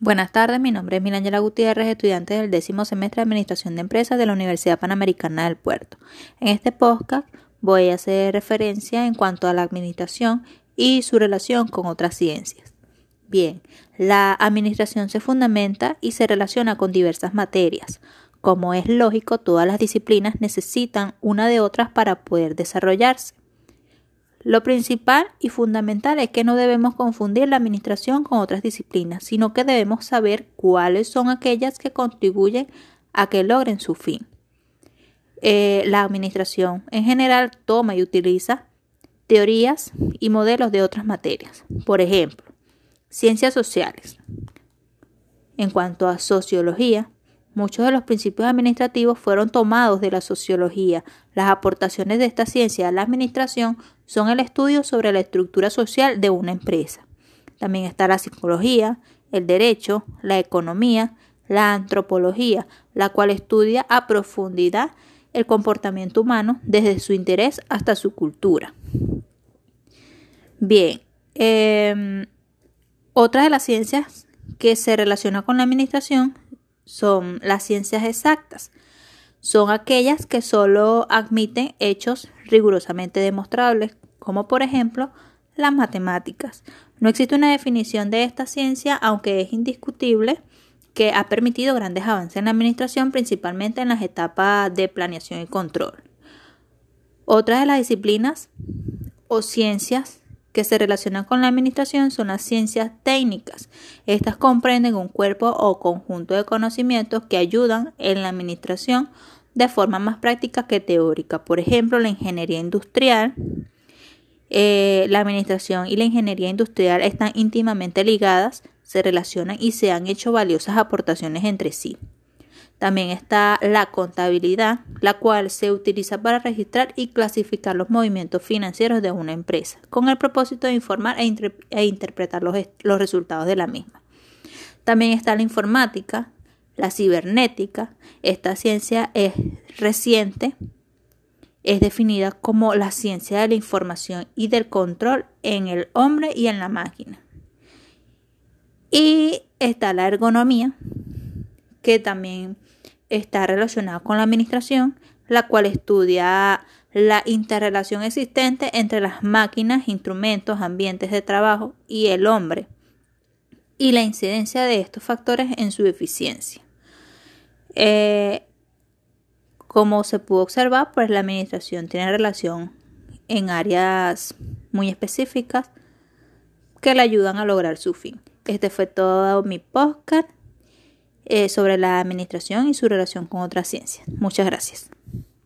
Buenas tardes, mi nombre es Milangela Gutiérrez, estudiante del décimo semestre de Administración de Empresas de la Universidad Panamericana del Puerto. En este podcast voy a hacer referencia en cuanto a la administración y su relación con otras ciencias. Bien, la administración se fundamenta y se relaciona con diversas materias. Como es lógico, todas las disciplinas necesitan una de otras para poder desarrollarse. Lo principal y fundamental es que no debemos confundir la administración con otras disciplinas, sino que debemos saber cuáles son aquellas que contribuyen a que logren su fin. Eh, la administración en general toma y utiliza teorías y modelos de otras materias. Por ejemplo, ciencias sociales. En cuanto a sociología, Muchos de los principios administrativos fueron tomados de la sociología. Las aportaciones de esta ciencia a la administración son el estudio sobre la estructura social de una empresa. También está la psicología, el derecho, la economía, la antropología, la cual estudia a profundidad el comportamiento humano desde su interés hasta su cultura. Bien, eh, otra de las ciencias que se relaciona con la administración son las ciencias exactas. Son aquellas que solo admiten hechos rigurosamente demostrables, como por ejemplo las matemáticas. No existe una definición de esta ciencia, aunque es indiscutible que ha permitido grandes avances en la administración, principalmente en las etapas de planeación y control. Otra de las disciplinas o ciencias que se relacionan con la administración son las ciencias técnicas. Estas comprenden un cuerpo o conjunto de conocimientos que ayudan en la administración de forma más práctica que teórica. Por ejemplo, la ingeniería industrial. Eh, la administración y la ingeniería industrial están íntimamente ligadas, se relacionan y se han hecho valiosas aportaciones entre sí. También está la contabilidad, la cual se utiliza para registrar y clasificar los movimientos financieros de una empresa, con el propósito de informar e, e interpretar los, los resultados de la misma. También está la informática, la cibernética. Esta ciencia es reciente, es definida como la ciencia de la información y del control en el hombre y en la máquina. Y está la ergonomía, que también está relacionado con la administración, la cual estudia la interrelación existente entre las máquinas, instrumentos, ambientes de trabajo y el hombre y la incidencia de estos factores en su eficiencia. Eh, como se pudo observar, pues la administración tiene relación en áreas muy específicas que le ayudan a lograr su fin. Este fue todo mi podcast. Eh, sobre la administración y su relación con otras ciencias. Muchas gracias.